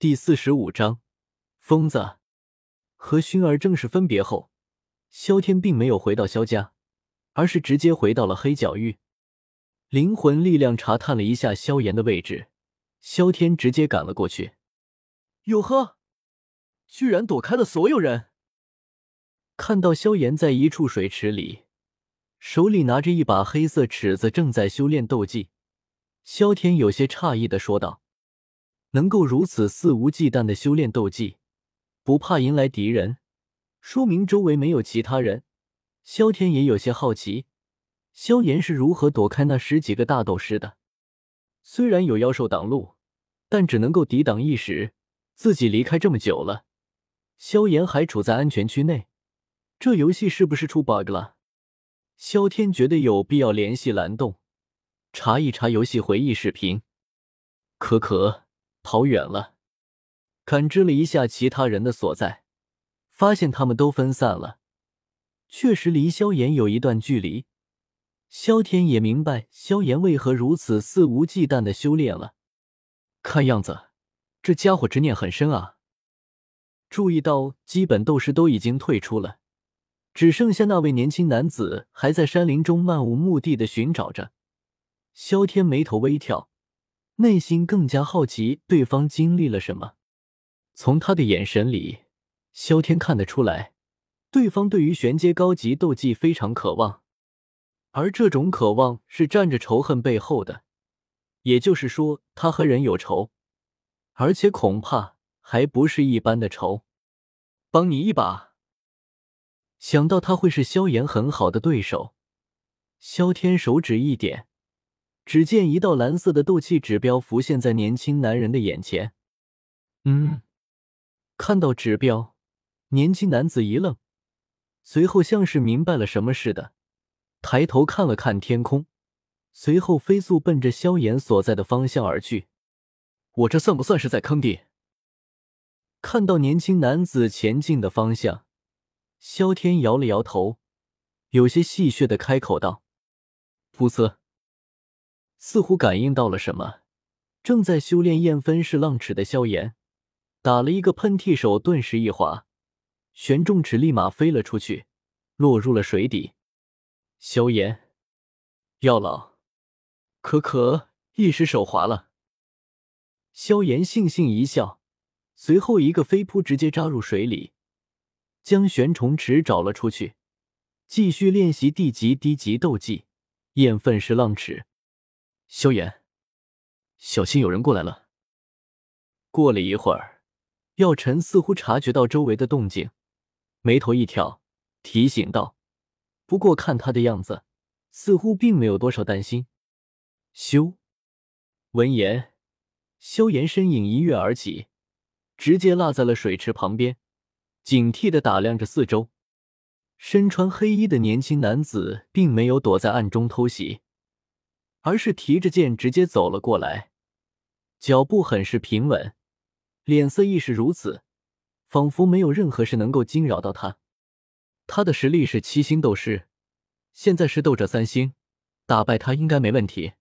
第四十五章，疯子和薰儿正式分别后，萧天并没有回到萧家，而是直接回到了黑角域。灵魂力量查探了一下萧炎的位置，萧天直接赶了过去。哟呵，居然躲开了所有人！看到萧炎在一处水池里，手里拿着一把黑色尺子，正在修炼斗技，萧天有些诧异的说道。能够如此肆无忌惮的修炼斗技，不怕迎来敌人，说明周围没有其他人。萧天也有些好奇，萧炎是如何躲开那十几个大斗师的。虽然有妖兽挡路，但只能够抵挡一时。自己离开这么久了，萧炎还处在安全区内，这游戏是不是出 bug 了？萧天觉得有必要联系蓝洞，查一查游戏回忆视频。可可。跑远了，感知了一下其他人的所在，发现他们都分散了，确实离萧炎有一段距离。萧天也明白萧炎为何如此肆无忌惮的修炼了，看样子这家伙执念很深啊。注意到基本斗士都已经退出了，只剩下那位年轻男子还在山林中漫无目的的寻找着。萧天眉头微跳。内心更加好奇对方经历了什么。从他的眼神里，萧天看得出来，对方对于玄阶高级斗技非常渴望，而这种渴望是站着仇恨背后的。也就是说，他和人有仇，而且恐怕还不是一般的仇。帮你一把。想到他会是萧炎很好的对手，萧天手指一点。只见一道蓝色的斗气指标浮现在年轻男人的眼前。嗯，看到指标，年轻男子一愣，随后像是明白了什么似的，抬头看了看天空，随后飞速奔着萧炎所在的方向而去。我这算不算是在坑爹？看到年轻男子前进的方向，萧天摇了摇头，有些戏谑的开口道：“噗呲。”似乎感应到了什么，正在修炼燕分式浪尺的萧炎打了一个喷嚏，手顿时一滑，玄重尺立马飞了出去，落入了水底。萧炎，药老，可可一时手滑了。萧炎悻悻一笑，随后一个飞扑，直接扎入水里，将玄虫尺找了出去，继续练习地级低级斗技燕分式浪尺。萧炎，小心有人过来了。过了一会儿，药尘似乎察觉到周围的动静，眉头一挑，提醒道：“不过看他的样子，似乎并没有多少担心。”咻！闻言，萧炎身影一跃而起，直接落在了水池旁边，警惕的打量着四周。身穿黑衣的年轻男子并没有躲在暗中偷袭。而是提着剑直接走了过来，脚步很是平稳，脸色亦是如此，仿佛没有任何事能够惊扰到他。他的实力是七星斗士，现在是斗者三星，打败他应该没问题。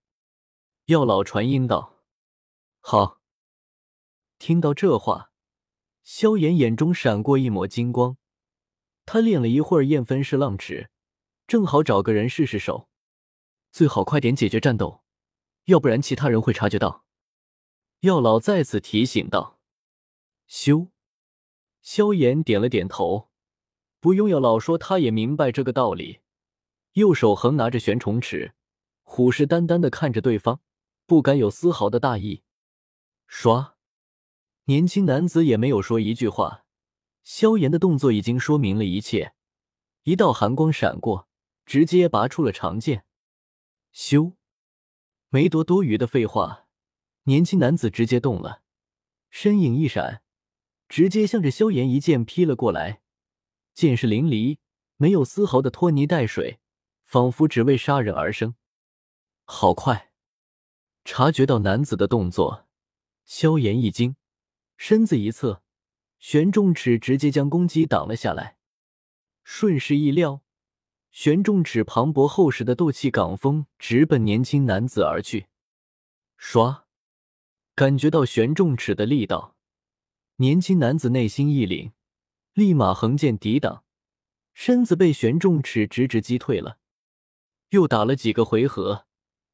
药老传音道：“好。”听到这话，萧炎眼中闪过一抹金光。他练了一会儿燕分式浪尺，正好找个人试试手。最好快点解决战斗，要不然其他人会察觉到。药老再次提醒道：“修。”萧炎点了点头，不用药老说，他也明白这个道理。右手横拿着玄虫尺，虎视眈眈的看着对方，不敢有丝毫的大意。唰，年轻男子也没有说一句话，萧炎的动作已经说明了一切。一道寒光闪过，直接拔出了长剑。咻！没多多余的废话，年轻男子直接动了，身影一闪，直接向着萧炎一剑劈了过来。剑势凌厉，没有丝毫的拖泥带水，仿佛只为杀人而生。好快！察觉到男子的动作，萧炎一惊，身子一侧，玄重尺直接将攻击挡了下来，顺势一撩。玄重尺磅礴厚实的斗气岗峰直奔年轻男子而去，唰！感觉到玄重尺的力道，年轻男子内心一凛，立马横剑抵挡，身子被玄重尺直直击退了。又打了几个回合，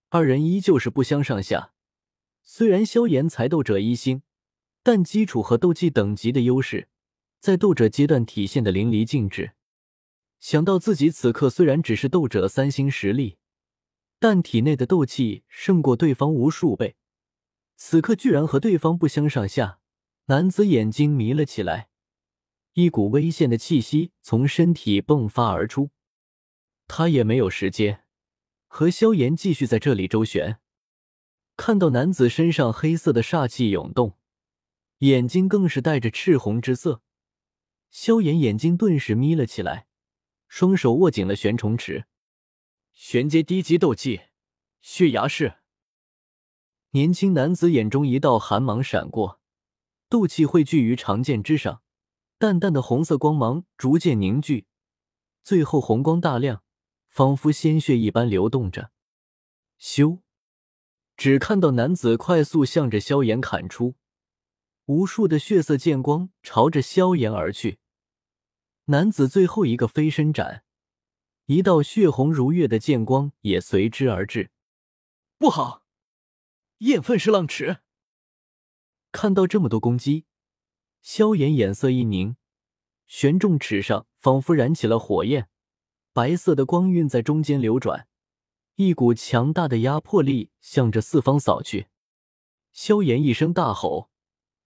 二人依旧是不相上下。虽然萧炎才斗者一星，但基础和斗技等级的优势，在斗者阶段体现的淋漓尽致。想到自己此刻虽然只是斗者三星实力，但体内的斗气胜过对方无数倍，此刻居然和对方不相上下。男子眼睛迷了起来，一股危险的气息从身体迸发而出。他也没有时间和萧炎继续在这里周旋。看到男子身上黑色的煞气涌动，眼睛更是带着赤红之色。萧炎眼睛顿时眯了起来，双手握紧了玄虫尺。玄阶低级斗技，血崖式。年轻男子眼中一道寒芒闪过。斗气汇聚于长剑之上，淡淡的红色光芒逐渐凝聚，最后红光大亮，仿佛鲜血一般流动着。咻！只看到男子快速向着萧炎砍出，无数的血色剑光朝着萧炎而去。男子最后一个飞身斩，一道血红如月的剑光也随之而至。不好！厌愤是浪尺。看到这么多攻击，萧炎眼色一凝，玄重尺上仿佛燃起了火焰，白色的光晕在中间流转，一股强大的压迫力向着四方扫去。萧炎一声大吼，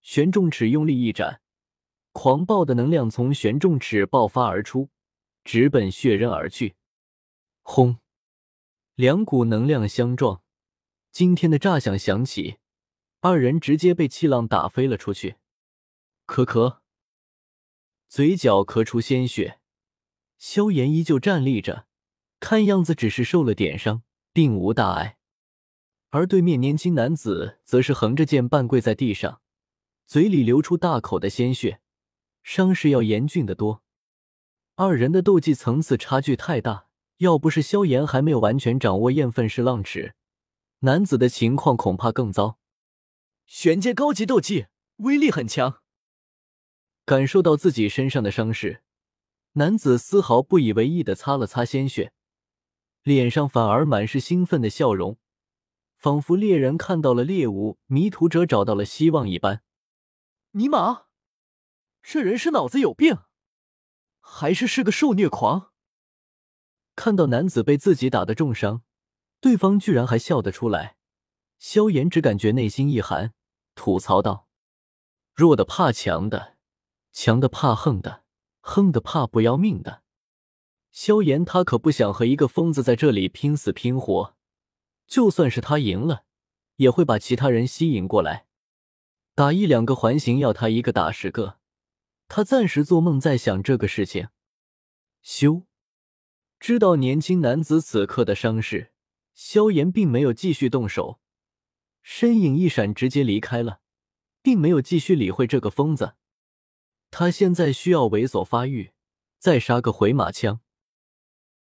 玄重尺用力一斩，狂暴的能量从玄重尺爆发而出，直奔血刃而去。轰！两股能量相撞，惊天的炸响响起。二人直接被气浪打飞了出去，咳咳，嘴角咳出鲜血。萧炎依旧站立着，看样子只是受了点伤，并无大碍。而对面年轻男子则是横着剑半跪在地上，嘴里流出大口的鲜血，伤势要严峻得多。二人的斗技层次差距太大，要不是萧炎还没有完全掌握厌愤式浪尺，男子的情况恐怕更糟。玄阶高级斗技，威力很强。感受到自己身上的伤势，男子丝毫不以为意的擦了擦鲜血，脸上反而满是兴奋的笑容，仿佛猎人看到了猎物，迷途者找到了希望一般。尼玛，这人是脑子有病，还是是个受虐狂？看到男子被自己打的重伤，对方居然还笑得出来，萧炎只感觉内心一寒。吐槽道：“弱的怕强的，强的怕横的，横的怕不要命的。”萧炎他可不想和一个疯子在这里拼死拼活，就算是他赢了，也会把其他人吸引过来，打一两个环形要他一个打十个，他暂时做梦在想这个事情。修，知道年轻男子此刻的伤势，萧炎并没有继续动手。身影一闪，直接离开了，并没有继续理会这个疯子。他现在需要猥琐发育，再杀个回马枪。